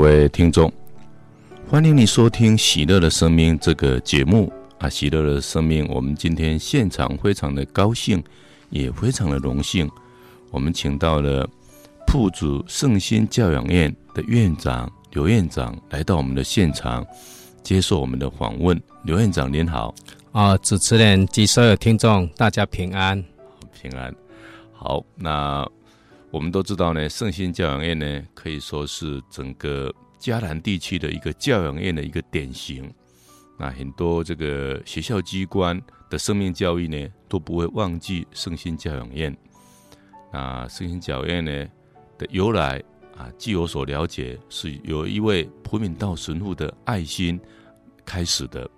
各位听众，欢迎你收听《喜乐的生命》这个节目啊！喜乐的生命，我们今天现场非常的高兴，也非常的荣幸，我们请到了铺主圣心教养院的院长刘院长来到我们的现场，接受我们的访问。刘院长您好，啊，主持人及所有听众，大家平安，平安。好，那。我们都知道呢，圣心教养院呢可以说是整个嘉南地区的一个教养院的一个典型。那很多这个学校机关的生命教育呢都不会忘记圣心教养院。那圣心教养院呢的由来啊，据我所了解，是有一位普敏道神父的爱心开始的。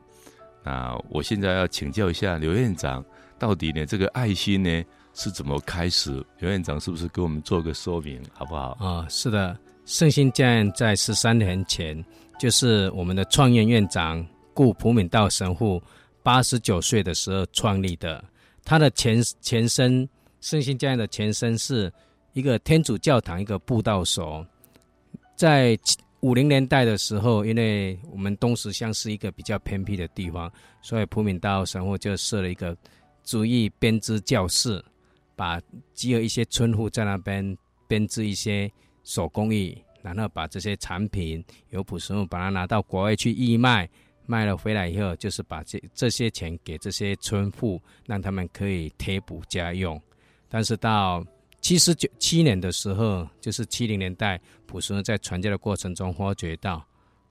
那我现在要请教一下刘院长，到底呢这个爱心呢？是怎么开始？刘院长是不是给我们做个说明，好不好？啊、是的，圣心教院在十三年前，就是我们的创院院长顾普敏道神父八十九岁的时候创立的。他的前前身，圣心教院的前身是一个天主教堂，一个布道所。在五零年代的时候，因为我们东石乡是一个比较偏僻的地方，所以普敏道神父就设了一个竹艺编织教室。把集合一些村户在那边编织一些手工艺，然后把这些产品由普神父把它拿到国外去义卖，卖了回来以后，就是把这这些钱给这些村户，让他们可以贴补家用。但是到七十九七年的时候，就是七零年代，普神父在传教的过程中发觉到，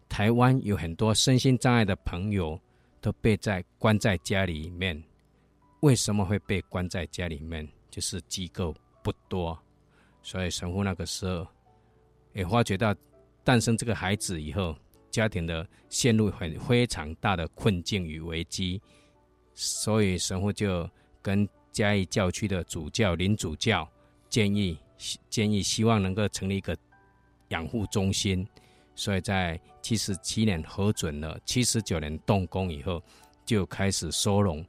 台湾有很多身心障碍的朋友都被在关在家里面。为什么会被关在家里面？就是机构不多，所以神父那个时候也发觉到，诞生这个孩子以后，家庭的陷入很非常大的困境与危机，所以神父就跟嘉义教区的主教林主教建议，建议希望能够成立一个养护中心，所以在七十七年核准了，七十九年动工以后，就开始收容。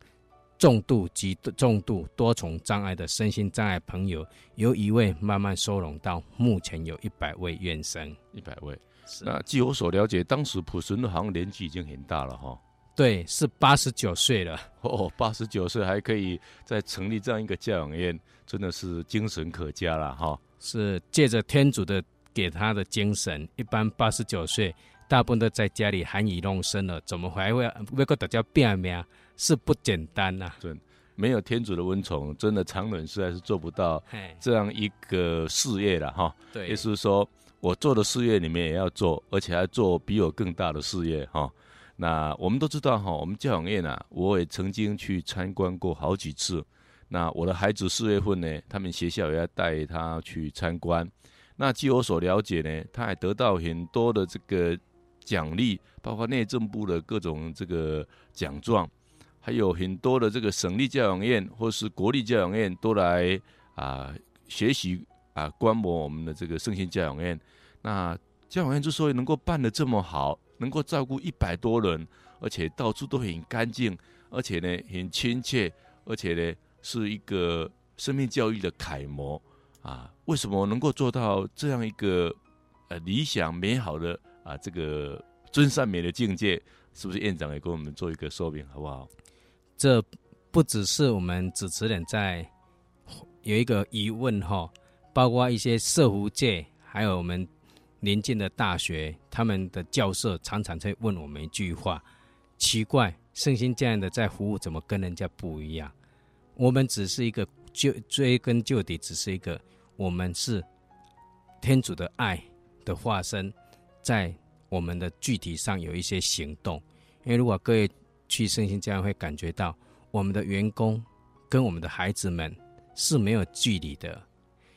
重度及重度多重障碍的身心障碍朋友，由一位慢慢收拢到目前有一百位院生，一百位。那据我所了解，当时普神好像年纪已经很大了哈。对，是八十九岁了。哦，八十九岁还可以再成立这样一个教养院，真的是精神可嘉了哈。是借着天主的给他的精神，一般八十九岁大部分都在家里含饴弄孙了，怎么还会为个大家变命？是不简单呐、啊，对，没有天主的恩宠，真的常人实在是做不到这样一个事业了哈。对，意思是说我做的事业里面也要做，而且还做比我更大的事业哈。那我们都知道哈，我们教养院啊，我也曾经去参观过好几次。那我的孩子四月份呢，他们学校也要带他去参观。那据我所了解呢，他还得到很多的这个奖励，包括内政部的各种这个奖状。还有很多的这个省立教养院或是国立教养院都来啊学习啊观摩我们的这个圣心教养院。那教养院之所以能够办得这么好，能够照顾一百多人，而且到处都很干净，而且呢很亲切，而且呢是一个生命教育的楷模啊。为什么能够做到这样一个呃理想美好的啊这个真善美的境界？是不是院长也给我们做一个说明，好不好？这不只是我们主持人在有一个疑问哈，包括一些社福界，还有我们邻近的大学，他们的教授常常在问我们一句话：奇怪，圣心这样的在服务，怎么跟人家不一样？我们只是一个就追根究底，只是一个我们是天主的爱的化身，在我们的具体上有一些行动。因为如果各位。去圣心教会感觉到，我们的员工跟我们的孩子们是没有距离的，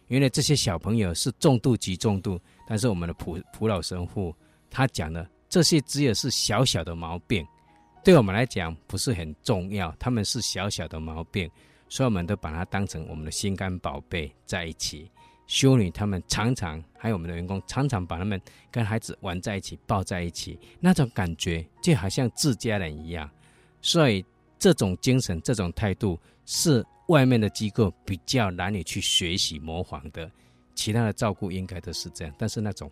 因为这些小朋友是重度及重度，但是我们的普普老神父他讲的这些只有是小小的毛病，对我们来讲不是很重要，他们是小小的毛病，所以我们都把它当成我们的心肝宝贝在一起。修女他们常常还有我们的员工常常把他们跟孩子玩在一起，抱在一起，那种感觉就好像自家人一样。所以，这种精神、这种态度是外面的机构比较难以去学习模仿的。其他的照顾应该都是这样，但是那种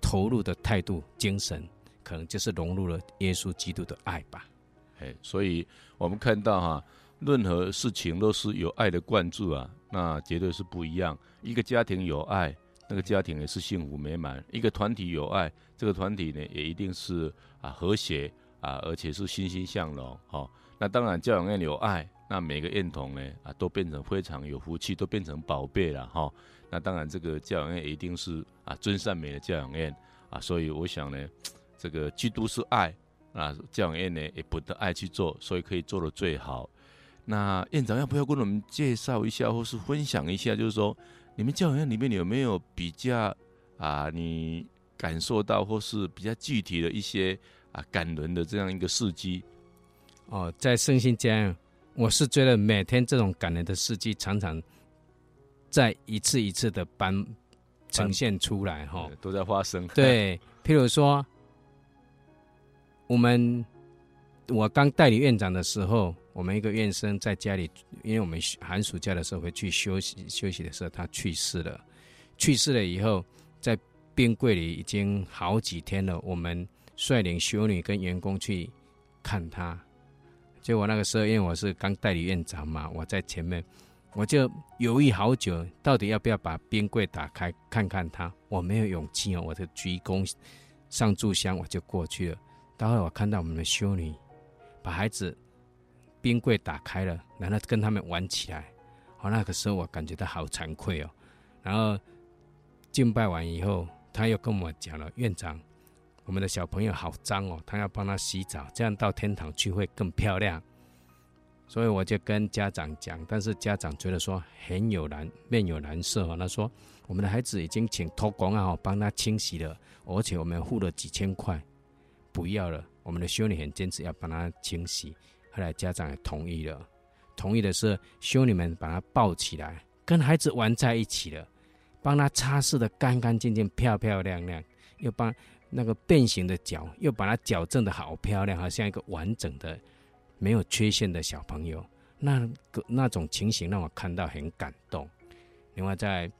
投入的态度、精神，可能就是融入了耶稣基督的爱吧。哎，所以我们看到哈，任何事情都是有爱的灌注啊，那绝对是不一样。一个家庭有爱，那个家庭也是幸福美满；一个团体有爱，这个团体呢也一定是啊和谐啊，而且是欣欣向荣。哈，那当然教养院有爱，那每个院童呢啊都变成非常有福气，都变成宝贝了哈。那当然这个教养院一定是啊尊善美的教养院啊，所以我想呢，这个基督是爱。啊，教养院呢也不得爱去做，所以可以做的最好。那院长要不要跟我们介绍一下，或是分享一下？就是说，你们教养院里面有没有比较啊，你感受到或是比较具体的一些啊感人的这样一个事迹？哦，在圣心家，我是觉得每天这种感人的事迹常常在一次一次的搬呈现出来，哈，都在发生。对，譬如说。我们我刚代理院长的时候，我们一个院生在家里，因为我们寒暑假的时候回去休息休息的时候，他去世了。去世了以后，在冰柜里已经好几天了。我们率领修女跟员工去看他。结果那个时候，因为我是刚代理院长嘛，我在前面，我就犹豫好久，到底要不要把冰柜打开看看他。我没有勇气哦，我就鞠躬上柱香，我就过去了。待会我看到我们的修女把孩子冰柜打开了，然后跟他们玩起来。哦，那个时候我感觉到好惭愧哦。然后敬拜完以后，他又跟我讲了：“院长，我们的小朋友好脏哦，他要帮他洗澡，这样到天堂去会更漂亮。”所以我就跟家长讲，但是家长觉得说很有难，面有难色哦。他说：“我们的孩子已经请托工啊，帮他清洗了，而且我们付了几千块。”不要了，我们的修女很坚持要帮他清洗，后来家长也同意了。同意的是修女们把他抱起来，跟孩子玩在一起了，帮他擦拭得干干净净、漂漂亮亮，又帮那个变形的脚又把它矫正的好漂亮，好像一个完整的、没有缺陷的小朋友。那个那种情形让我看到很感动。另外，在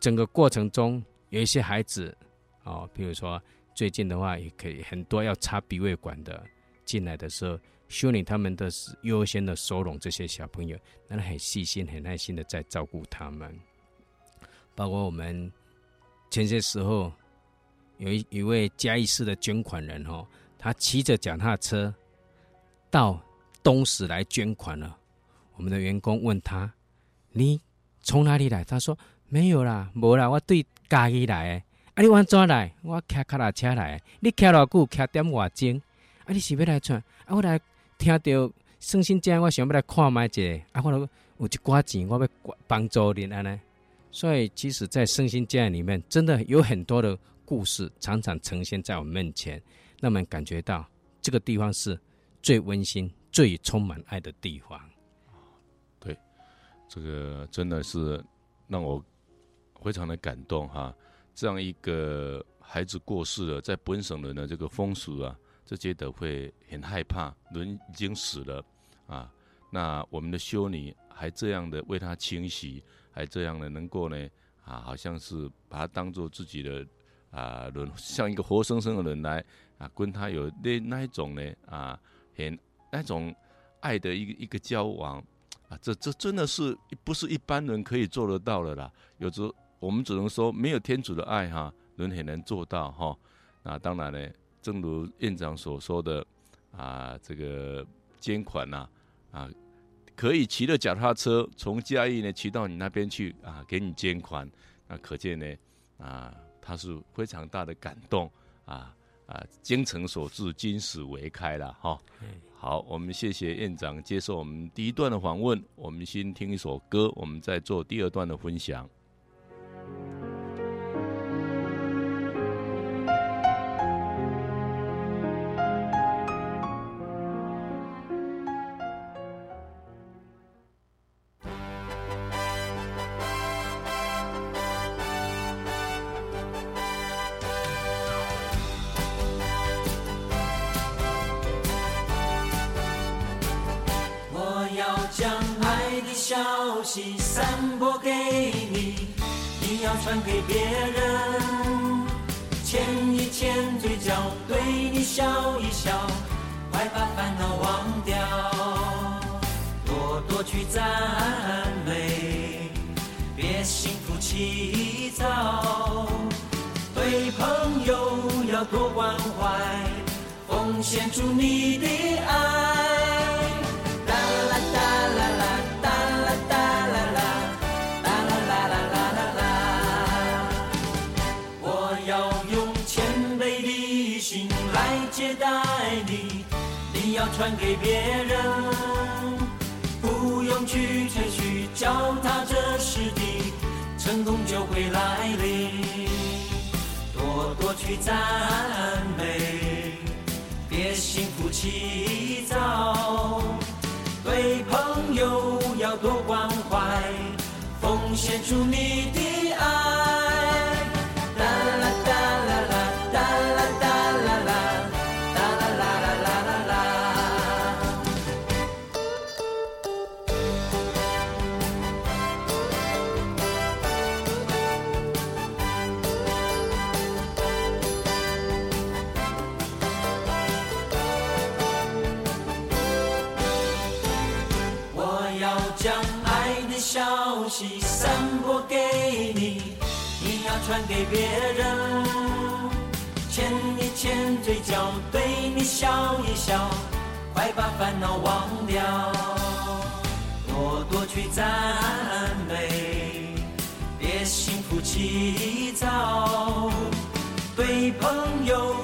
整个过程中，有一些孩子哦，比如说。最近的话，也可以很多要插鼻胃管的进来的时候，修女他们都是优先的收容这些小朋友，那很细心、很耐心的在照顾他们。包括我们前些时候有一一位嘉义市的捐款人哦，他骑着脚踏车到东石来捐款了。我们的员工问他：“你从哪里来？”他说：“没有啦，无啦，我对嘉义来的。”啊！你往怎来？我骑脚踏车来的。你骑偌久？骑点外钟？啊！你是要来串？啊！我来听到圣心这样，我想要来看麦者。啊！我有一寡钱，我要帮助你安尼。所以，其实，在圣心家里面，真的有很多的故事，常常呈现在我们面前，让我们感觉到这个地方是最温馨、最充满爱的地方。对，这个真的是让我非常的感动哈。这样一个孩子过世了，在本省人的这个风俗啊，这觉得会很害怕。人已经死了啊，那我们的修女还这样的为他清洗，还这样的能够呢啊，好像是把他当做自己的啊人，像一个活生生的人来啊，跟他有那那一种呢啊，很那种爱的一个一个交往啊，这这真的是不是一般人可以做得到的啦，有时。我们只能说，没有天主的爱，哈，人很难做到，哈。那当然呢，正如院长所说的，啊，这个捐款呐，啊，可以骑着脚踏车从嘉义呢骑到你那边去，啊，给你捐款，那可见呢，啊，他是非常大的感动，啊啊，精诚所至，金石为开了，哈。好，我们谢谢院长接受我们第一段的访问，我们先听一首歌，我们再做第二段的分享。传给别人，不用去吹嘘，脚踏这实地，成功就会来临。多多去赞美，别心浮气躁。对朋友要多关怀，奉献出你的给别人，牵一牵嘴角，对你笑一笑，快把烦恼忘掉，多多去赞美，别心浮气躁，对朋友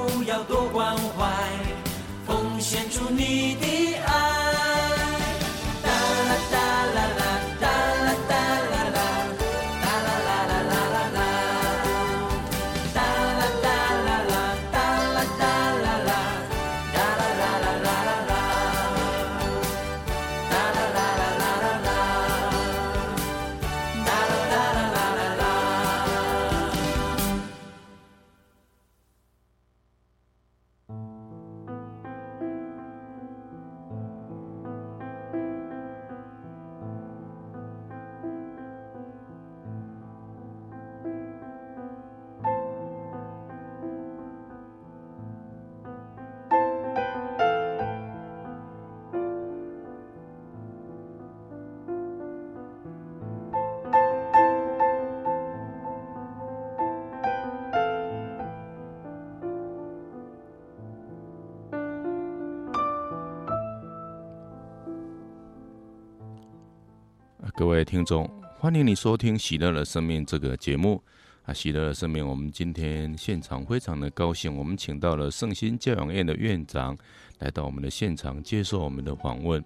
各位听众，欢迎你收听《喜乐的生命》这个节目啊！《喜乐的生命》，我们今天现场非常的高兴，我们请到了圣心教养院的院长来到我们的现场接受我们的访问。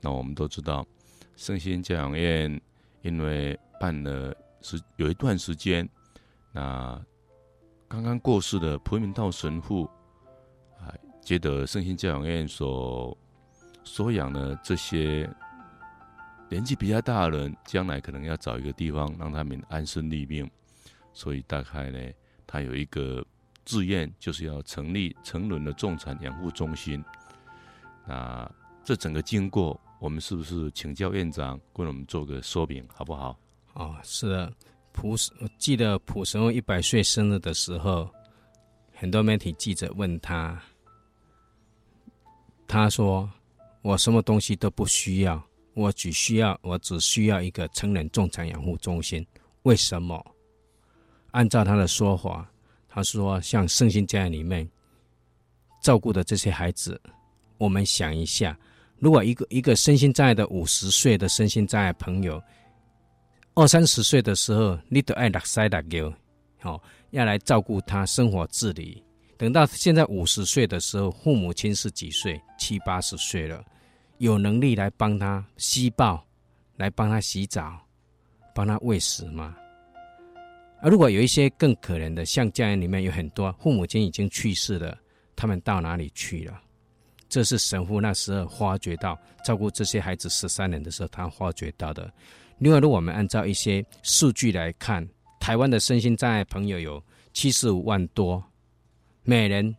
那我们都知道，圣心教养院因为办了时有一段时间，那刚刚过世的普明道神父啊，觉得圣心教养院所收养的这些。年纪比较大的人，将来可能要找一个地方让他们安身立命，所以大概呢，他有一个志愿，就是要成立成人的重产养护中心。那这整个经过，我们是不是请教院长为我们做个说明，好不好？哦，是的，普，我记得普神父一百岁生日的时候，很多媒体记者问他，他说：“我什么东西都不需要。”我只需要，我只需要一个成人重残养护中心。为什么？按照他的说法，他说，像圣心家里面照顾的这些孩子，我们想一下，如果一个一个身心障碍的五十岁的身心障碍朋友，二三十岁的时候，你都爱打塞拉牛，好，要来照顾他生活自理。等到现在五十岁的时候，父母亲是几岁？七八十岁了。有能力来帮他吸抱，来帮他洗澡，帮他喂食吗？而如果有一些更可怜的，像家人里面有很多父母亲已经去世了，他们到哪里去了？这是神父那时候发觉到照顾这些孩子十三年的时候，他发觉到的。另外，如果我们按照一些数据来看，台湾的身心障碍朋友有七十五万多，每人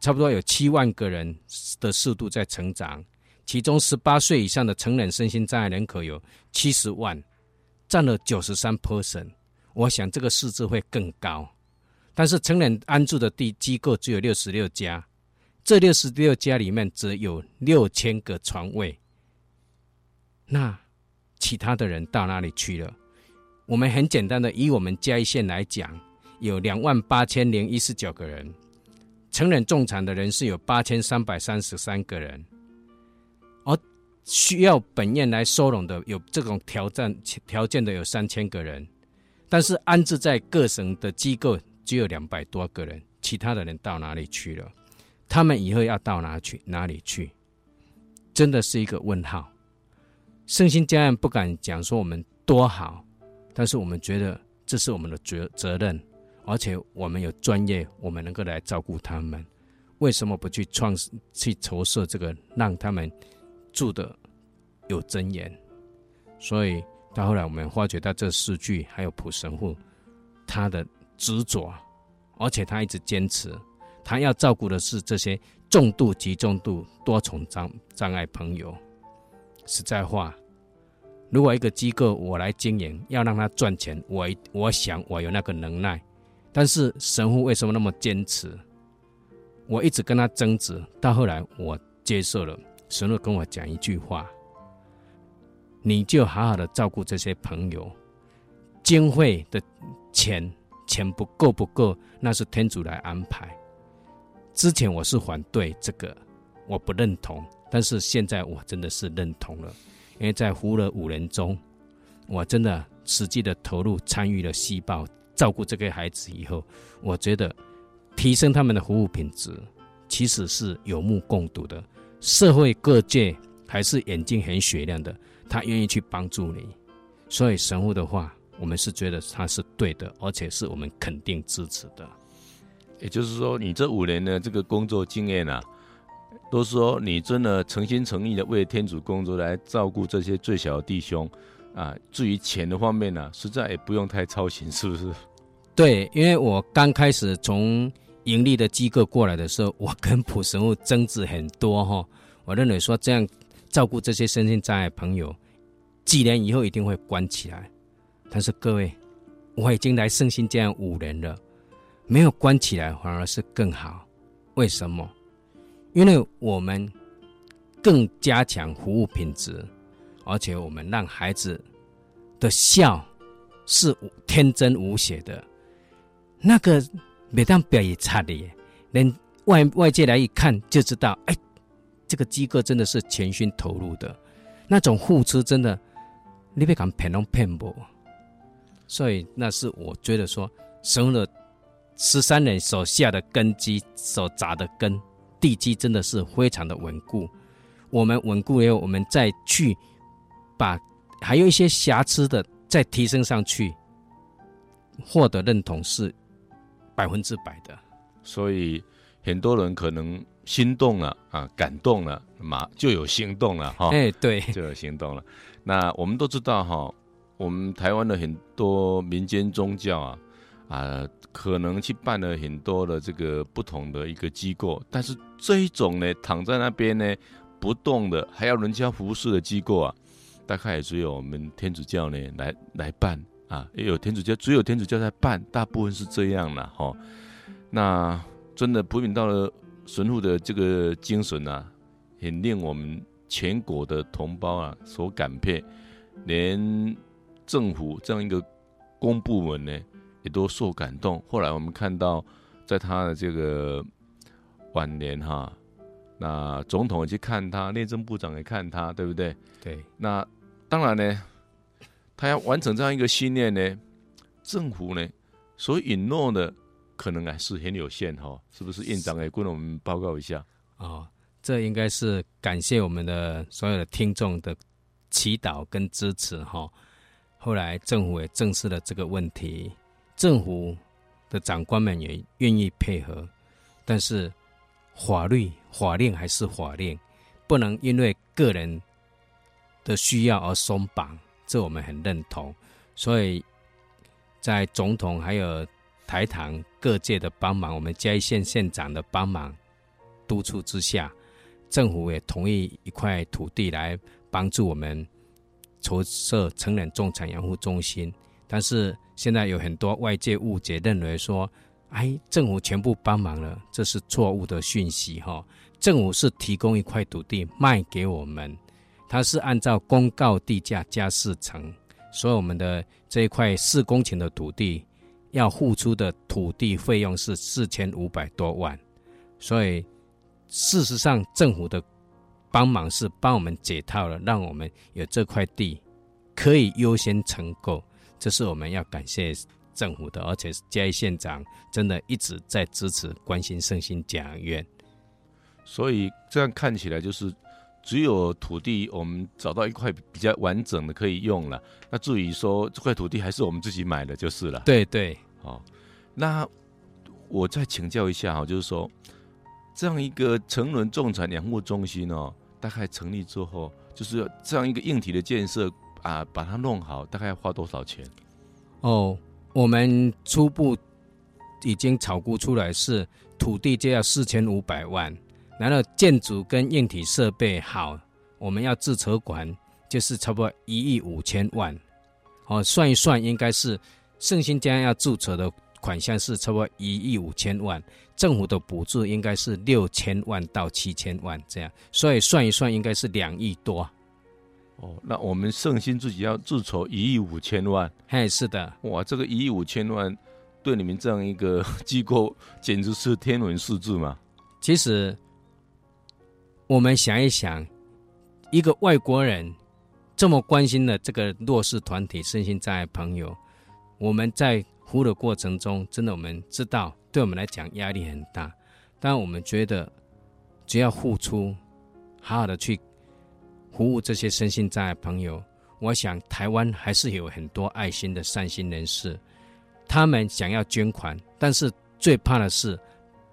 差不多有七万个人的速度在成长。其中，十八岁以上的成人身心障碍人口有七十万，占了九十三 percent。我想这个数字会更高。但是成人安置的地机构只有六十六家，这六十六家里面只有六千个床位，那其他的人到哪里去了？我们很简单的以我们嘉义县来讲，有两万八千零一十九个人，成人重产的人是有八千三百三十三个人，需要本院来收容的有这种条件条件的有三千个人，但是安置在各省的机构。只有两百多个人，其他的人到哪里去了？他们以后要到哪去？哪里去？真的是一个问号。圣心家园不敢讲说我们多好，但是我们觉得这是我们的责责任，而且我们有专业，我们能够来照顾他们。为什么不去创去筹设这个，让他们住的有尊严？所以到后来，我们发觉到这四句，还有普神父他的。执着，而且他一直坚持，他要照顾的是这些重度及重度多重障障碍朋友。实在话，如果一个机构我来经营，要让他赚钱，我我想我有那个能耐。但是神父为什么那么坚持？我一直跟他争执，到后来我接受了。神父跟我讲一句话：你就好好的照顾这些朋友，经费的钱。钱不够不够，那是天主来安排。之前我是反对这个，我不认同，但是现在我真的是认同了，因为在服务了五年中，我真的实际的投入参与了细胞照顾这个孩子以后，我觉得提升他们的服务品质，其实是有目共睹的。社会各界还是眼睛很雪亮的，他愿意去帮助你，所以神父的话。我们是觉得他是对的，而且是我们肯定支持的。也就是说，你这五年的这个工作经验啊，都说你真的诚心诚意的为天主工作，来照顾这些最小的弟兄啊。至于钱的方面呢、啊，实在也不用太操心，是不是？对，因为我刚开始从盈利的机构过来的时候，我跟普神父争执很多哈。我认为说这样照顾这些身心障碍朋友，几年以后一定会关起来。但是各位，我已经来圣心这样五年了，没有关起来反而是更好。为什么？因为我们更加强服务品质，而且我们让孩子的笑是天真无邪的，那个每当表演差的，连外外界来一看就知道，哎，这个机构真的是全心投入的，那种付出真的，你别讲骗拢骗不。所以那是我觉得说，神了十三年所下的根基，所扎的根，地基真的是非常的稳固。我们稳固以后，我们再去把还有一些瑕疵的再提升上去，获得认同是百分之百的。所以很多人可能心动了啊，感动了，马就有行动了哈。哎，对，就有行动了。那我们都知道哈。我们台湾的很多民间宗教啊，啊，可能去办了很多的这个不同的一个机构，但是这一种呢，躺在那边呢不动的，还要人家服侍的机构啊，大概也只有我们天主教呢来来办啊，也有天主教，只有天主教在办，大部分是这样了哈。那真的普敏到了神父的这个精神啊，很令我们全国的同胞啊所感佩，连。政府这样一个公部门呢，也都受感动。后来我们看到，在他的这个晚年哈，那总统也去看他，内政部长也看他，对不对？对。那当然呢，他要完成这样一个信念呢，政府呢所允诺的可能还是很有限哈，是不是？院长也跟我们报告一下。哦，这应该是感谢我们的所有的听众的祈祷跟支持哈。后来政府也正视了这个问题，政府的长官们也愿意配合，但是法律法令还是法令，不能因为个人的需要而松绑，这我们很认同。所以在总统还有台糖各界的帮忙，我们嘉义县县长的帮忙督促之下，政府也同意一块土地来帮助我们。筹设成人重产养护中心，但是现在有很多外界误解，认为说哎，政府全部帮忙了，这是错误的讯息哈。政府是提供一块土地卖给我们，它是按照公告地价加四成，所以我们的这一块四公顷的土地要付出的土地费用是四千五百多万，所以事实上政府的帮忙是帮我们解套了，让我们有这块地可以优先承购，这是我们要感谢政府的，而且嘉义县长真的一直在支持关心圣心家养院。所以这样看起来，就是只有土地，我们找到一块比较完整的可以用了。那至于说这块土地还是我们自己买的，就是了。对对，哦，那我再请教一下哈，就是说这样一个成伦重产养护中心哦，大概成立之后，就是这样一个硬体的建设啊，把它弄好，大概要花多少钱？哦，我们初步已经炒估出来是土地就要四千五百万。然后建筑跟硬体设备好，我们要自筹款，就是差不多一亿五千万。哦，算一算，应该是圣心家要注册的款项是差不多一亿五千万，政府的补助应该是六千万到七千万这样，所以算一算，应该是两亿多。哦，那我们圣心自己要自筹一亿五千万？嘿，是的。哇，这个一亿五千万，对你们这样一个机构，简直是天文数字嘛。其实。我们想一想，一个外国人这么关心的这个弱势团体、身心障碍朋友，我们在服务的过程中，真的我们知道，对我们来讲压力很大。但我们觉得，只要付出，好好的去服务这些身心障碍朋友，我想台湾还是有很多爱心的善心人士，他们想要捐款，但是最怕的是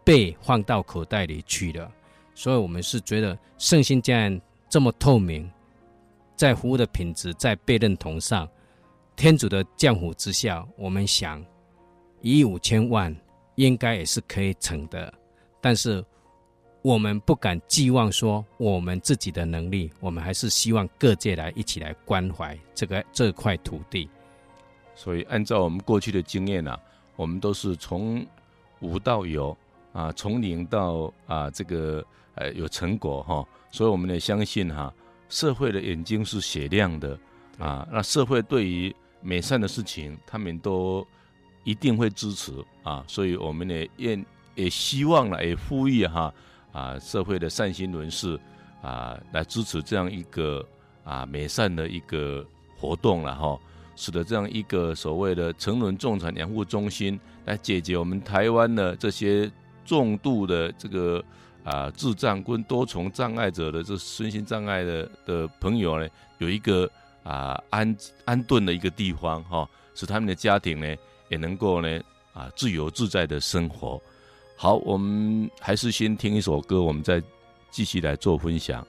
被放到口袋里去了。所以，我们是觉得圣心家园这么透明，在服务的品质，在被认同上，天主的降福之下，我们想一亿五千万应该也是可以成的。但是，我们不敢寄望说我们自己的能力，我们还是希望各界来一起来关怀这个这块土地。所以，按照我们过去的经验啊，我们都是从无到有啊，从零到啊这个。呃，有成果哈，所以我们也相信哈，社会的眼睛是雪亮的啊。那社会对于美善的事情，他们都一定会支持啊。所以我们也愿也希望了，也呼吁哈啊，社会的善心人士啊，来支持这样一个啊美善的一个活动了哈，使得这样一个所谓的成人重产养护中心来解决我们台湾的这些重度的这个。啊，智障跟多重障碍者的这身心障碍的的朋友呢，有一个啊安安顿的一个地方哈，使他们的家庭呢也能够呢啊自由自在的生活。好，我们还是先听一首歌，我们再继续来做分享。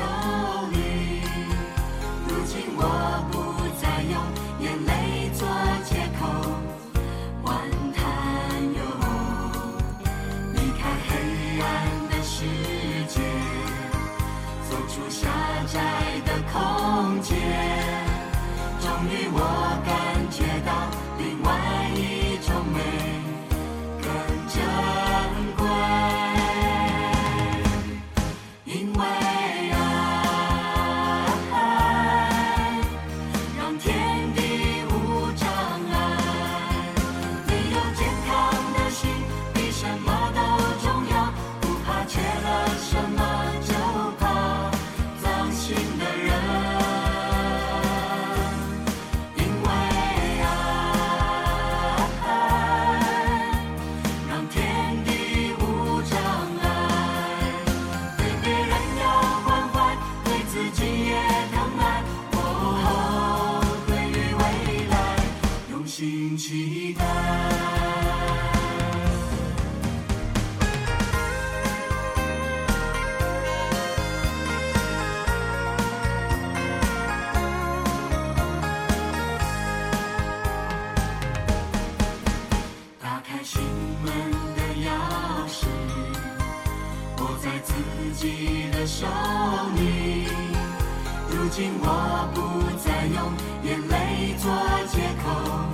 strong. 期待。打开心门的钥匙握在自己的手里。如今我不再用眼泪做借口。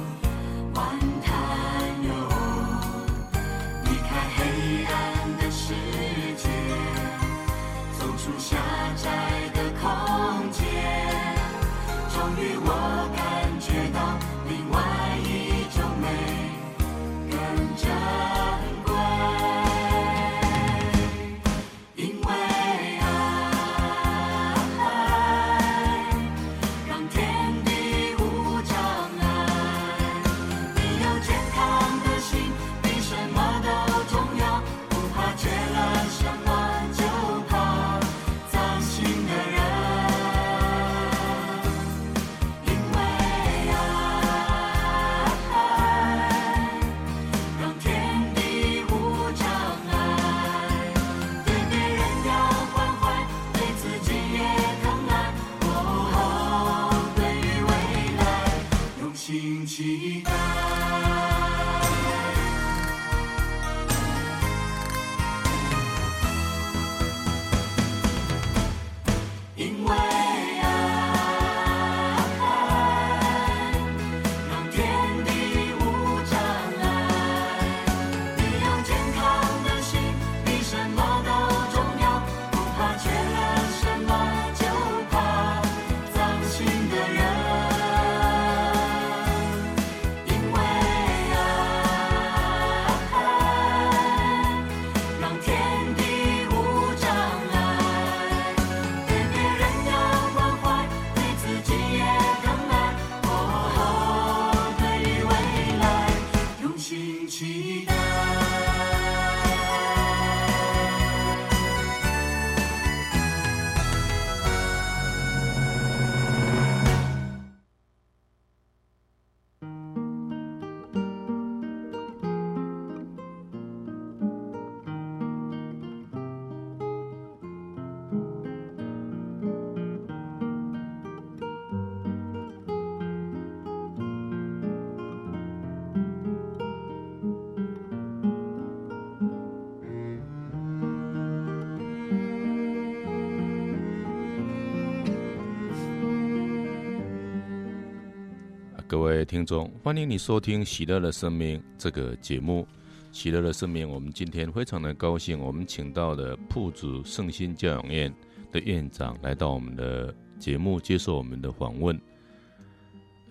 各位听众，欢迎你收听《喜乐的生命》这个节目。《喜乐的生命》，我们今天非常的高兴，我们请到了铺子圣心教养院的院长来到我们的节目，接受我们的访问。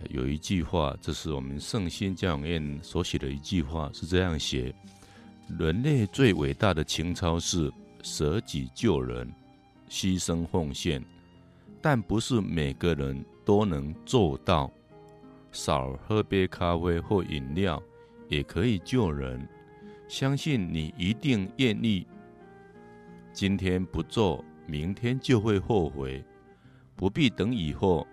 有一句话，这是我们圣心教养院所写的一句话，是这样写：人类最伟大的情操是舍己救人、牺牲奉献，但不是每个人都能做到。少喝杯咖啡或饮料，也可以救人。相信你一定愿意。今天不做，明天就会后悔。不必等以后，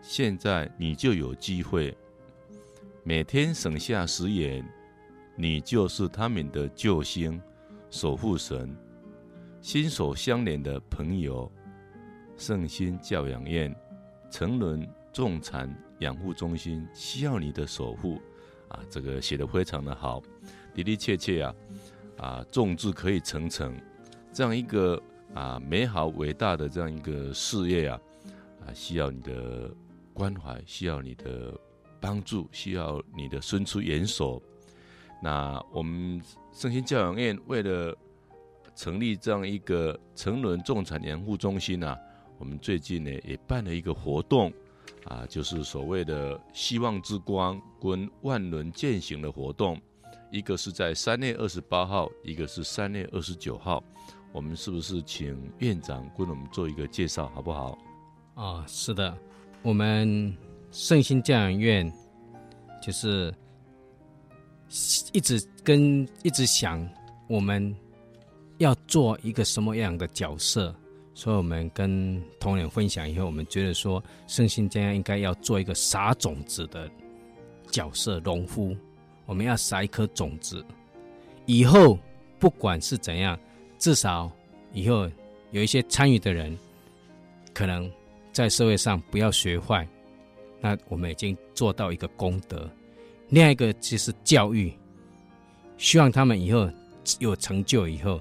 现在你就有机会。每天省下十元，你就是他们的救星、守护神、心手相连的朋友。圣心教养院，成人重残。养护中心需要你的守护啊！这个写得非常的好，的的确确啊啊，众志可以成城，这样一个啊美好伟大的这样一个事业啊啊，需要你的关怀，需要你的帮助，需要你的伸出援手。那我们圣心教养院为了成立这样一个成人重产养护中心啊，我们最近呢也办了一个活动。啊，就是所谓的“希望之光”跟万轮践行的活动，一个是在三月二十八号，一个是三月二十九号。我们是不是请院长跟我们做一个介绍，好不好？啊，是的，我们圣心教养院就是一直跟一直想，我们要做一个什么样的角色。所以，我们跟同仁分享以后，我们觉得说，圣心这样应该要做一个撒种子的角色，农夫，我们要撒一颗种子，以后不管是怎样，至少以后有一些参与的人，可能在社会上不要学坏，那我们已经做到一个功德。另外一个就是教育，希望他们以后有成就以后，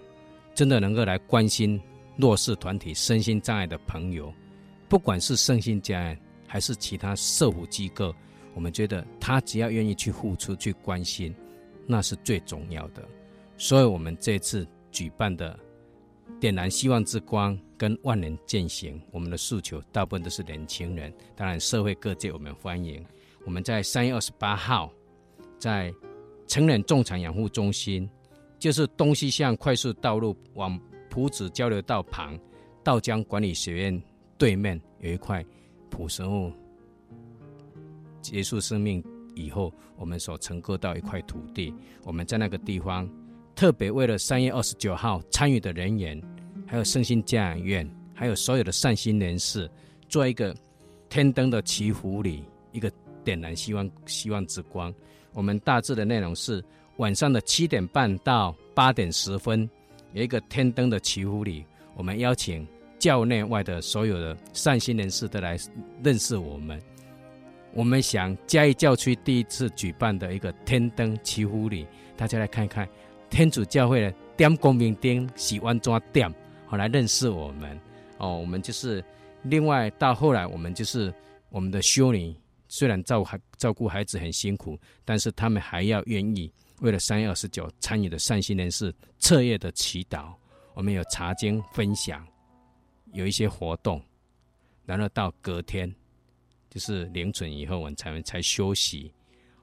真的能够来关心弱势团体、身心障碍的朋友，不管是圣心家园还是其他社福机构，我们觉得他只要愿意去付出、去关心，那是最重要的。所以，我们这次举办的点燃希望之光跟万人践行，我们的诉求大部分都是年轻人，当然社会各界我们欢迎。我们在三月二十八号，在成人重产养护中心，就是东西向快速道路往埔子交流道旁，道江管理学院对面有一块普生物结束生命以后，我们所承购到一块土地。我们在那个地方，特别为了三月二十九号参与的人员，还有圣心家养院，还有所有的善心人士，做一个天灯的祈福礼，一个。点燃希望，希望之光。我们大致的内容是晚上的七点半到八点十分，有一个天灯的祈福礼。我们邀请教内外的所有的善心人士都来认识我们。我们想嘉义教区第一次举办的一个天灯祈福礼，大家来看看天主教会的点光明灯喜欢抓点，好来认识我们。哦，我们就是另外到后来，我们就是我们的修女。虽然照孩照顾孩子很辛苦，但是他们还要愿意为了三月二十九参与的善心人士彻夜的祈祷。我们有查经分享，有一些活动，然后到隔天就是凌晨以后，我们才才休息。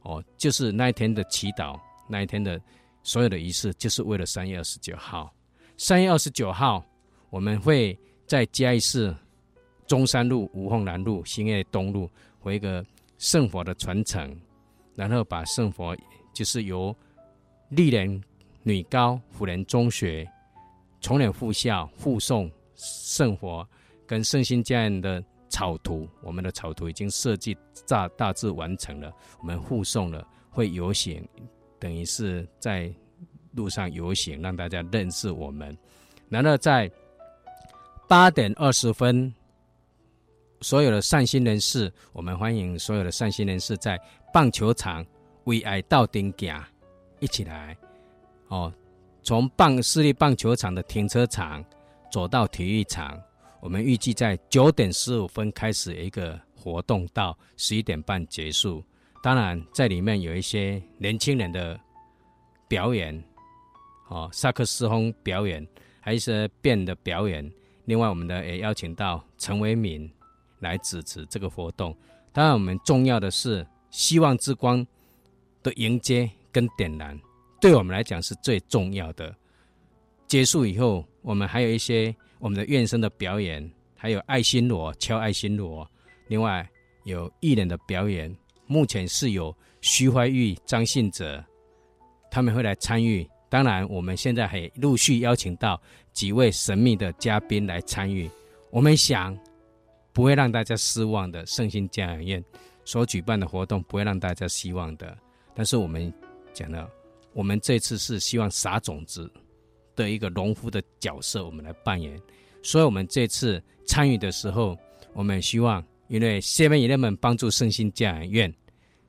哦，就是那一天的祈祷，那一天的所有的仪式，就是为了三月二十九号。三月二十九号，我们会在嘉义市中山路、吴凤南路、兴业东路回一个。圣佛的传承，然后把圣佛就是由丽人女高辅仁中学重仁附校附送圣佛跟圣心家园的草图，我们的草图已经设计大大致完成了，我们附送了，会游行，等于是在路上游行，让大家认识我们。然后在八点二十分。所有的善心人士，我们欢迎所有的善心人士在棒球场为爱到顶行，一起来哦！从棒市立棒球场的停车场走到体育场，我们预计在九点十五分开始一个活动，到十一点半结束。当然，在里面有一些年轻人的表演，哦，萨克斯风表演，还有一些变的表演。另外，我们的也邀请到陈为民。来主持这个活动。当然，我们重要的是希望之光的迎接跟点燃，对我们来讲是最重要的。结束以后，我们还有一些我们的院生的表演，还有爱心锣敲爱心锣，另外有艺人的表演。目前是有徐怀钰、张信哲他们会来参与。当然，我们现在还陆续邀请到几位神秘的嘉宾来参与。我们想。不会让大家失望的，圣心家养院所举办的活动不会让大家失望的。但是我们讲了，我们这次是希望撒种子的一个农夫的角色，我们来扮演。所以，我们这次参与的时候，我们希望，因为7-11帮助圣心家养院，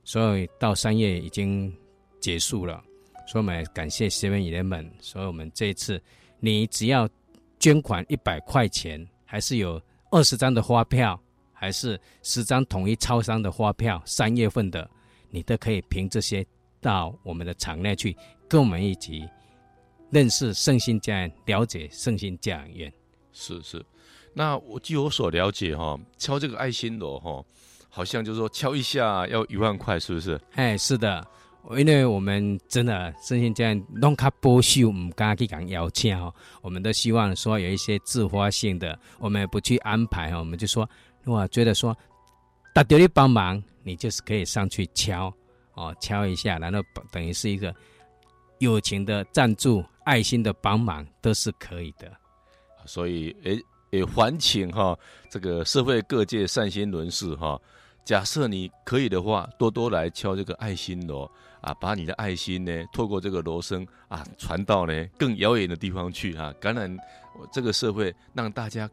所以到三月已经结束了。所以，我们感谢7-11。所以，我们这一次，你只要捐款一百块钱，还是有。二十张的发票，还是十张统一超商的发票，三月份的，你都可以凭这些到我们的场内去，跟我们一起认识圣心家园，了解圣心家养院。是是，那我据我所了解哈，敲这个爱心锣哈，好像就是说敲一下要一万块，是不是？哎，是的。因为我们真的圣心家园弄卡保守，唔敢去讲邀请哦。我们都希望说有一些自发性的，我们也不去安排哦。我们就说，如果觉得说大家你帮忙，你就是可以上去敲哦，敲一下，然后等于是一个友情的赞助、爱心的帮忙，都是可以的。所以，诶，也欢请哈这个社会各界善心人士哈。假设你可以的话，多多来敲这个爱心锣啊，把你的爱心呢，透过这个锣声啊，传到呢更遥远的地方去啊，感染这个社会，让大家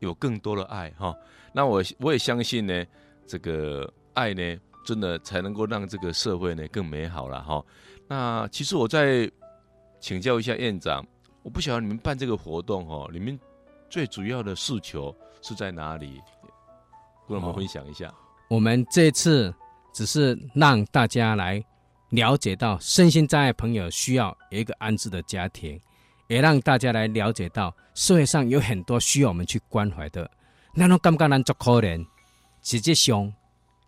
有更多的爱哈。那我我也相信呢，这个爱呢，真的才能够让这个社会呢更美好了哈。那其实我再请教一下院长，我不晓得你们办这个活动哈，你们最主要的诉求是在哪里？跟我们分享一下。我们这次只是让大家来了解到身心障碍朋友需要一个安置的家庭，也让大家来了解到社会上有很多需要我们去关怀的。那种感觉咱足可怜，实际上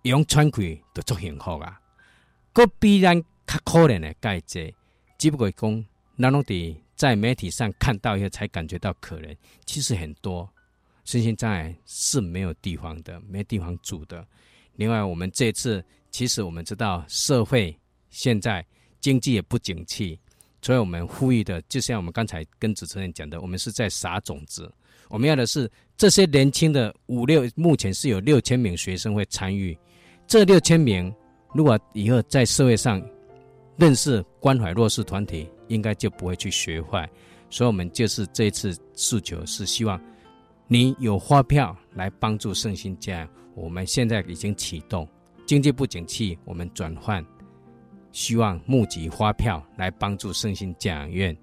用喘气就足幸福啊。个比咱较可怜的盖者，只不过讲那种的在媒体上看到以后才感觉到可怜。其实很多身心障碍是没有地方的，没地方住的。另外，我们这次其实我们知道社会现在经济也不景气，所以我们呼吁的，就像我们刚才跟主持人讲的，我们是在撒种子。我们要的是这些年轻的五六，目前是有六千名学生会参与。这六千名如果以后在社会上认识关怀弱势团体，应该就不会去学坏。所以，我们就是这一次诉求是希望你有发票来帮助圣心家。我们现在已经启动，经济不景气，我们转换，希望募集发票来帮助圣心教养院。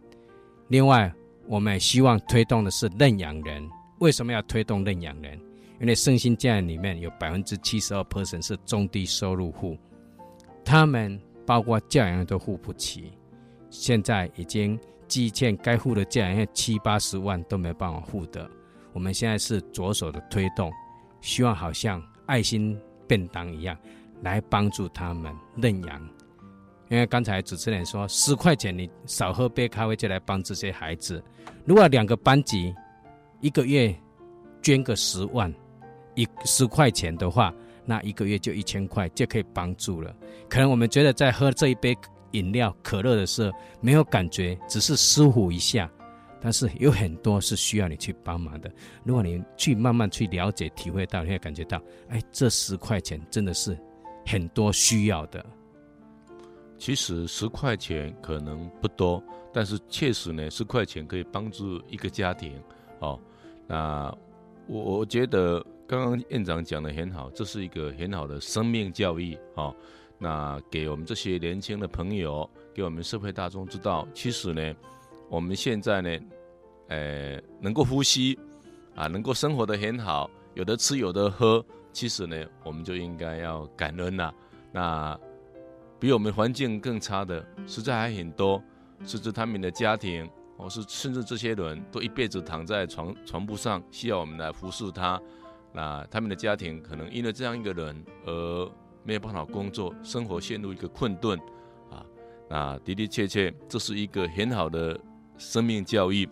另外，我们希望推动的是认养人。为什么要推动认养人？因为圣心教养里面有百分之七十二 percent 是中低收入户，他们包括教养都付不起，现在已经积欠该付的教养七八十万都没办法付的。我们现在是着手的推动。希望好像爱心便当一样，来帮助他们认养。因为刚才主持人说，十块钱你少喝杯咖啡就来帮这些孩子。如果两个班级一个月捐个十万，一十块钱的话，那一个月就一千块就可以帮助了。可能我们觉得在喝这一杯饮料可乐的时候没有感觉，只是舒服一下。但是有很多是需要你去帮忙的。如果你去慢慢去了解、体会到，你会感觉到，哎，这十块钱真的是很多需要的。其实十块钱可能不多，但是确实呢，十块钱可以帮助一个家庭。哦，那我我觉得刚刚院长讲的很好，这是一个很好的生命教育。哦，那给我们这些年轻的朋友，给我们社会大众知道，其实呢。我们现在呢，呃，能够呼吸，啊，能够生活的很好，有的吃有的喝，其实呢，我们就应该要感恩呐。那比我们环境更差的，实在还很多，甚至他们的家庭，或是甚至这些人都一辈子躺在床床铺上，需要我们来服侍他。那他们的家庭可能因为这样一个人而没有办法工作，生活陷入一个困顿，啊，那的的确确，这是一个很好的。生命教育，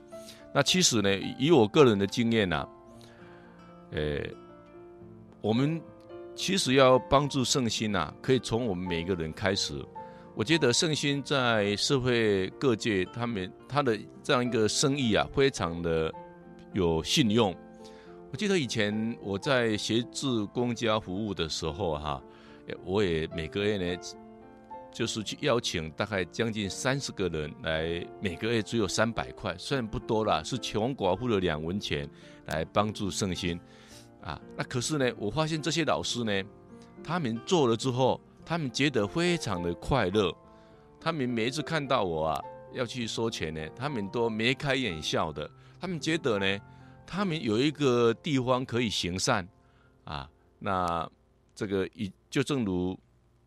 那其实呢，以我个人的经验呐、啊，呃，我们其实要帮助圣心呐、啊，可以从我们每一个人开始。我觉得圣心在社会各界，他们他的这样一个生意啊，非常的有信用。记得以前我在协助公家服务的时候哈、我也每个月呢。就是去邀请大概将近三十个人来，每个月只有三百块，虽然不多啦，是穷寡妇的两文钱，来帮助圣心，啊，那可是呢，我发现这些老师呢，他们做了之后，他们觉得非常的快乐，他们每一次看到我啊要去收钱呢，他们都眉开眼笑的，他们觉得呢，他们有一个地方可以行善，啊，那这个一就正如。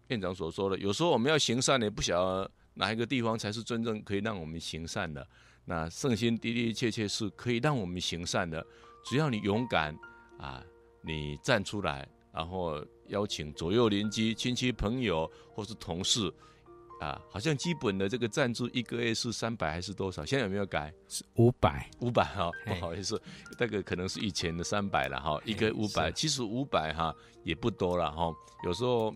院长所说的，有时候我们要行善呢，不晓得哪一个地方才是真正可以让我们行善的。那圣心的的确确是可以让我们行善的，只要你勇敢啊，你站出来，然后邀请左右邻居、亲戚朋友或是同事啊，好像基本的这个赞助一个月是三百还是多少？现在有没有改？是五百，五百哈，不好意思，那个可能是以前的三百了哈，一个月五百，其实五百哈也不多了哈，有时候。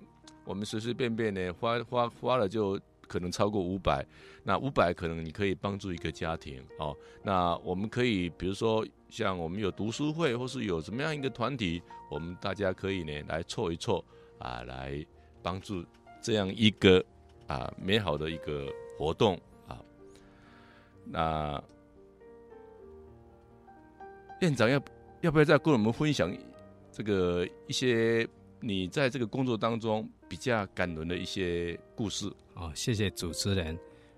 我们随随便便呢，花花花了就可能超过五百，那五百可能你可以帮助一个家庭哦。那我们可以比如说像我们有读书会，或是有什么样一个团体，我们大家可以呢来凑一凑啊，来帮助这样一个啊美好的一个活动啊。那院长要要不要再跟我们分享这个一些你在这个工作当中比较感人的一些故事？哦，谢谢主持人，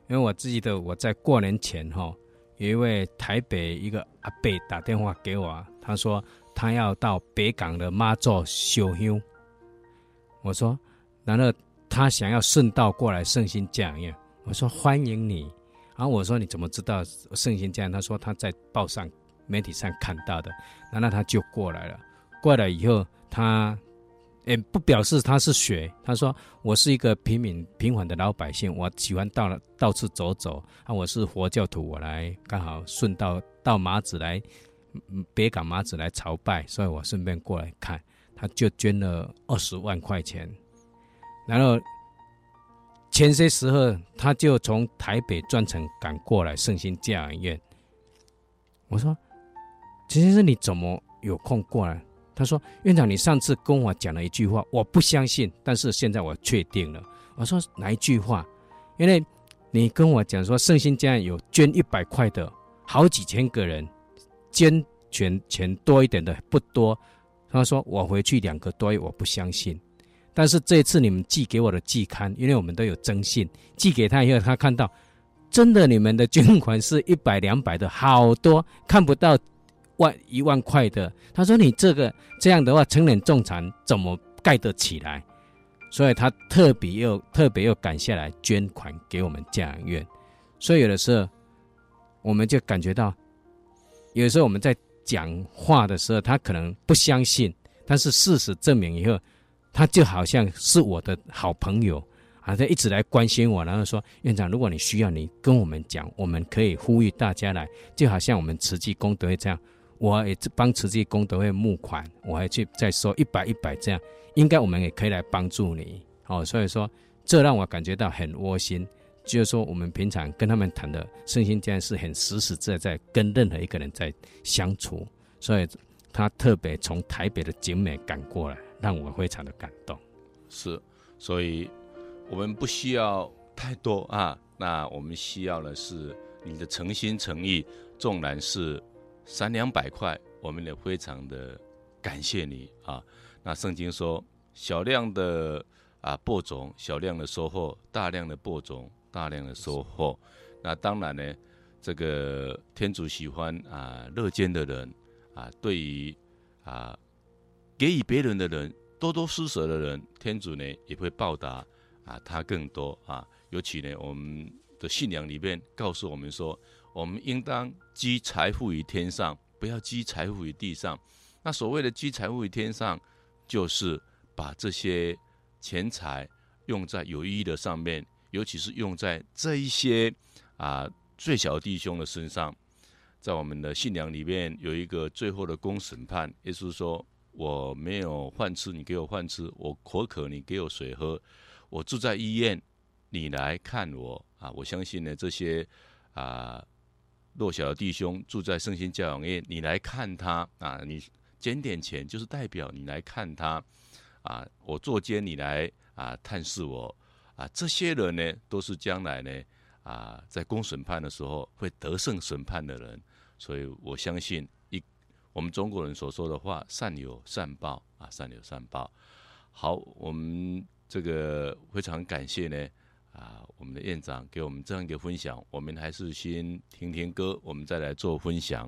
因为我记得我在过年前哈。有一位台北一个阿伯打电话给我，他说他要到北港的妈祖烧香。我说，难道他想要顺道过来圣心教养院？我说欢迎你。然后我说你怎么知道圣心教养？他说他在报上媒体上看到的。然后他就过来了。过来以后他。也不表示他是学，他说我是一个平民平凡的老百姓，我喜欢到了到处走走啊，我是佛教徒，我来刚好顺道到马子来，北港马子来朝拜，所以我顺便过来看，他就捐了二十万块钱，然后前些时候他就从台北专程赶过来圣心教养院，我说陈先生你怎么有空过来？他说：“院长，你上次跟我讲了一句话，我不相信，但是现在我确定了。”我说：“哪一句话？”因为你跟我讲说圣心教养有捐一百块的，好几千个人捐钱钱多一点的不多。他说：“我回去两个多月，我不相信。”但是这次你们寄给我的季刊，因为我们都有征信，寄给他以后，他看到真的你们的捐款是一百两百的好多，看不到。万一万块的，他说你这个这样的话，成人重残怎么盖得起来？所以他特别又特别又赶下来捐款给我们教养院。所以有的时候，我们就感觉到，有时候我们在讲话的时候，他可能不相信，但是事实证明以后，他就好像是我的好朋友，啊，他一直来关心我，然后说院长，如果你需要，你跟我们讲，我们可以呼吁大家来，就好像我们慈济功德会这样。我也帮慈济功德会募款，我还去再收一百一百这样，应该我们也可以来帮助你，哦，所以说这让我感觉到很窝心，就是说我们平常跟他们谈的圣心教养是很实实在在跟任何一个人在相处，所以他特别从台北的景美赶过来，让我非常的感动。是，所以我们不需要太多啊，那我们需要的是你的诚心诚意，纵然是。三两百块，我们也非常的感谢你啊。那圣经说，小量的啊播种，小量的收获；大量的播种，大量的收获。那当然呢，这个天主喜欢啊乐捐的人啊，对于啊给予别人的人，多多施舍的人，天主呢也会报答啊他更多啊。尤其呢，我们的信仰里面告诉我们说。我们应当积财富于天上，不要积财富于地上。那所谓的积财富于天上，就是把这些钱财用在有意义的上面，尤其是用在这一些啊最小弟兄的身上。在我们的信仰里面，有一个最后的公审判，也就是说，我没有饭吃，你给我饭吃；我口渴，你给我水喝；我住在医院，你来看我啊！我相信呢，这些啊。弱小的弟兄住在圣心教养院，你来看他啊！你捐点钱，就是代表你来看他啊！我坐监，你来啊探视我啊！这些人呢，都是将来呢啊，在公审判的时候会得胜审判的人。所以我相信我们中国人所说的话：善有善报啊，善有善报。好，我们这个非常感谢呢。啊，我们的院长给我们这样一个分享，我们还是先听听歌，我们再来做分享。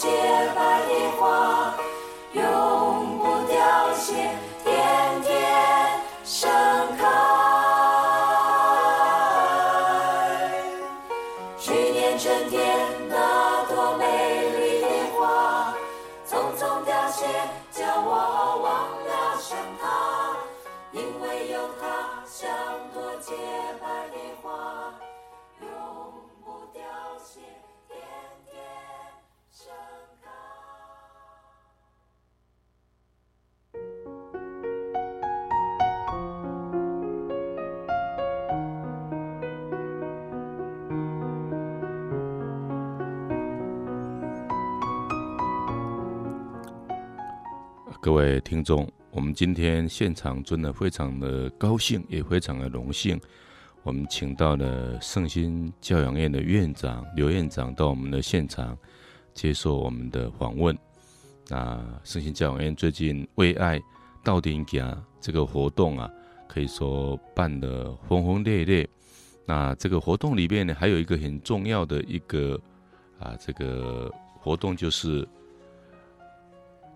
朵洁各位听众，我们今天现场真的非常的高兴，也非常的荣幸，我们请到了圣心教养院的院长刘院长到我们的现场接受我们的访问。那圣心教养院最近为爱斗阵行这个活动啊，可以说办得轰轰烈烈。那这个活动里面呢，还有一个很重要的一个啊，这个活动就是。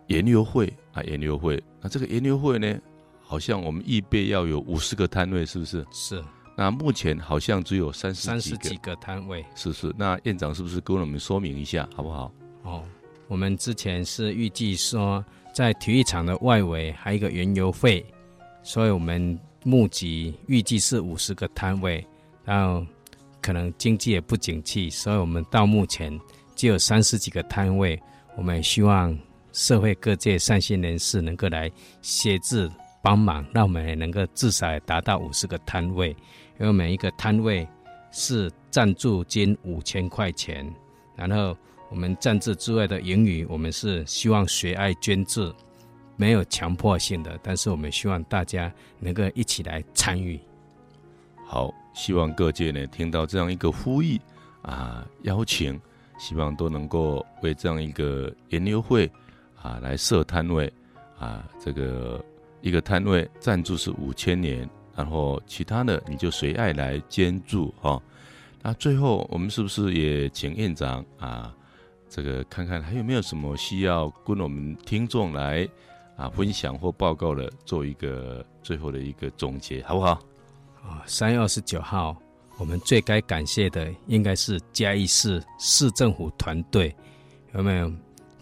研究会啊，研究会，那这个研究会呢，好像我们预备要有五十个摊位，是不是？是。那目前好像只有三十三十几个摊位，是是。那院长是不是跟我们说明一下，好不好？哦，我们之前是预计说，在体育场的外围还有一个园游会，所以我们募集预计是五十个摊位，然后可能经济也不景气，所以我们到目前只有三十几个摊位，我们也希望。社会各界善心人士能够来协助帮忙，让我们也能够至少也达到五十个摊位，因为每一个摊位是赞助金五千块钱，然后我们赞助之外的盈余，我们是希望随爱捐助，没有强迫性的，但是我们希望大家能够一起来参与。好，希望各界呢听到这样一个呼吁啊，邀请，希望都能够为这样一个研究会。啊，来设摊位，啊，这个一个摊位赞助是五千年，然后其他的你就随爱来捐助哈。那最后我们是不是也请院长啊，这个看看还有没有什么需要跟我们听众来啊分享或报告的，做一个最后的一个总结，好不好？啊，三月二十九号，我们最该感谢的应该是嘉义市市政府团队，有没有？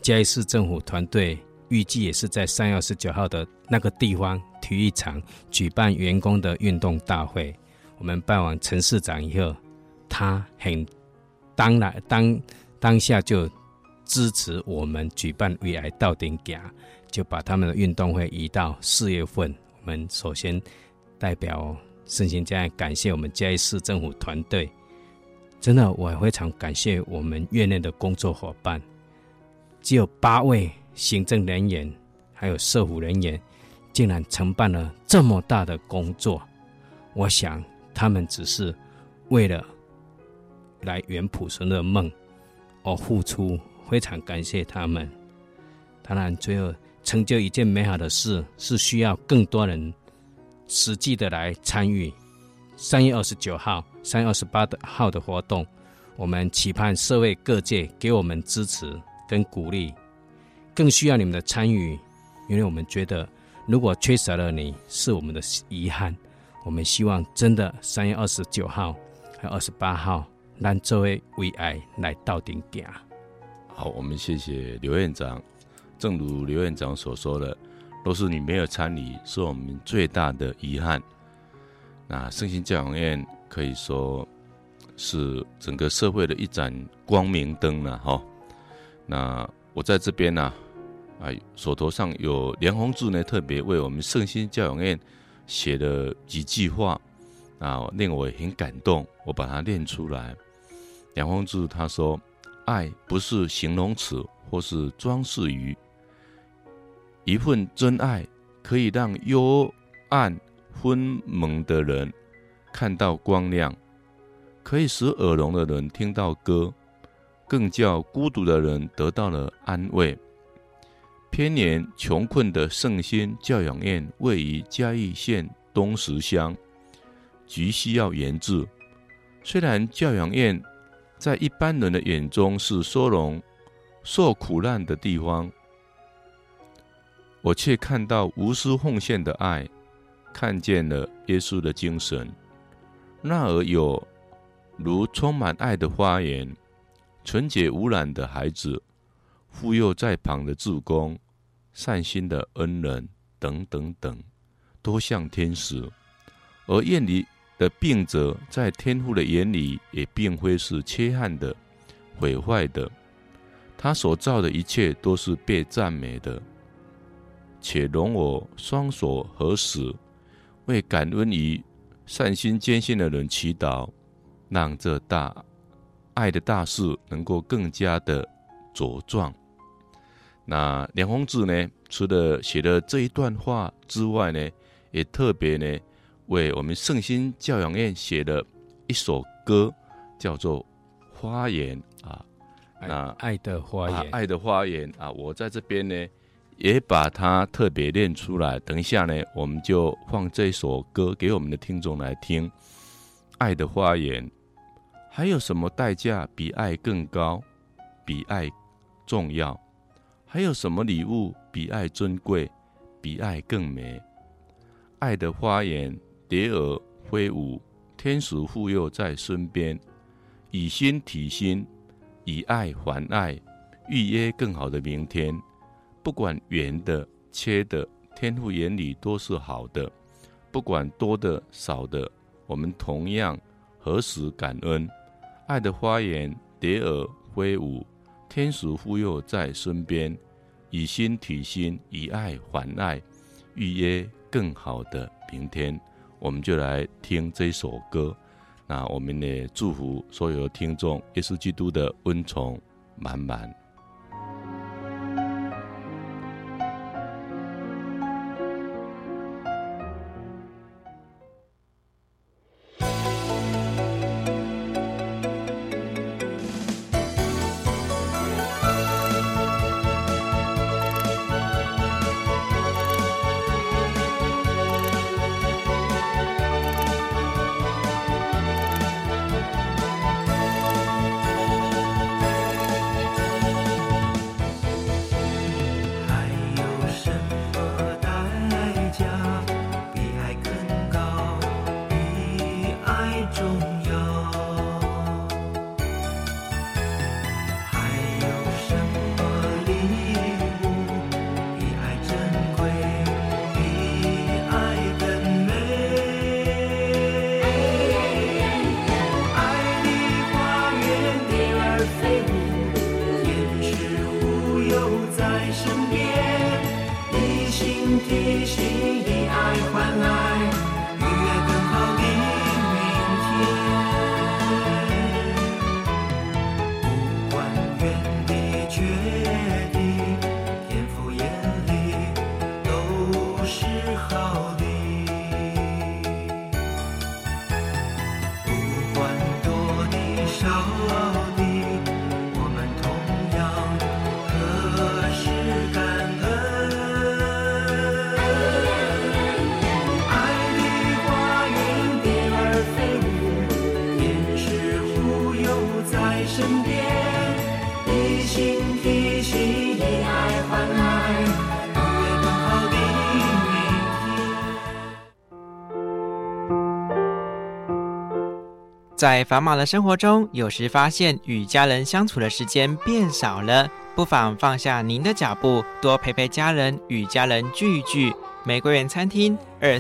嘉义市政府团队预计也是在三月二十九号的那个地方体育场举办员工的运动大会。我们拜访陈市长以后，他很当然当当下就支持我们举办为爱斗阵行，就把他们的运动会移到四月份。我们首先代表圣心家感谢我们嘉义市政府团队，真的我非常感谢我们院内的工作伙伴。只有八位行政人员，还有社福人员，竟然承办了这么大的工作。我想他们只是为了来圆朴顺的梦而付出，非常感谢他们。当然，最后成就一件美好的事，是需要更多人实际的来参与。三月二十九号、三月二十八号的活动，我们期盼社会各界给我们支持。跟鼓励，更需要你们的参与，因为我们觉得，如果缺少了你，是我们的遗憾。我们希望真的三月二十九号还有二十八号，让这位为爱来到顶点。好，我们谢谢刘院长。正如刘院长所说的，若是你没有参与，是我们最大的遗憾。那圣心教养院可以说是整个社会的一盏光明灯了，哈。那我在这边呢，啊，手头上有梁宏志呢，特别为我们圣心教养院写了几句话，啊，令我很感动，我把它念出来。梁宏志他说：“爱不是形容词或是装饰语，一份真爱可以让幽暗昏蒙的人看到光亮，可以使耳聋的人听到歌。”更叫孤独的人得到了安慰。偏年穷困的圣心教养院位于嘉义县东石乡，急需要援助。虽然教养院在一般人的眼中是收容受苦难的地方，我却看到无私奉献的爱，看见了耶稣的精神。那儿有如充满爱的花园，纯洁无染的孩子，妇幼在旁的志工，善心的恩人，等等等，都像天使。而院里的病者，在天父的眼里，也并非是缺憾的、毁坏的。他所造的一切，都是被赞美的。且容我双手合十，为感恩于。善心坚信的人祈祷，让这大爱的大事能够更加的茁壮。那梁弘志呢，除了写了这一段话之外呢，也特别呢为我们圣心教养院写了一首歌，叫做《花园》啊。那爱的花园，啊、爱的花园啊，我在这边呢。也把它特别练出来。等一下呢，我们就放这首歌给我们的听众来听。爱的花园，还有什么代价比爱更高，比爱重要？还有什么礼物比爱尊贵，比爱更美？爱的花园，蝶儿飞舞，天使护佑在身边，以心体心，以爱还爱，预约更好的明天。不管圆的、切的，天父眼里都是好的；不管多的、少的，我们同样何时感恩。爱的花园，蝶儿飞舞，天使护佑在身边，以心体心，以爱还爱，预约更好的明天。我们就来听这首歌。那我们也祝福所有听众，耶稣基督的恩宠满满。在繁忙的生活中，有时发现与家人相处的时间变少了，不妨放下您的脚步，多陪陪家人，与家人聚一聚。玫瑰园餐厅二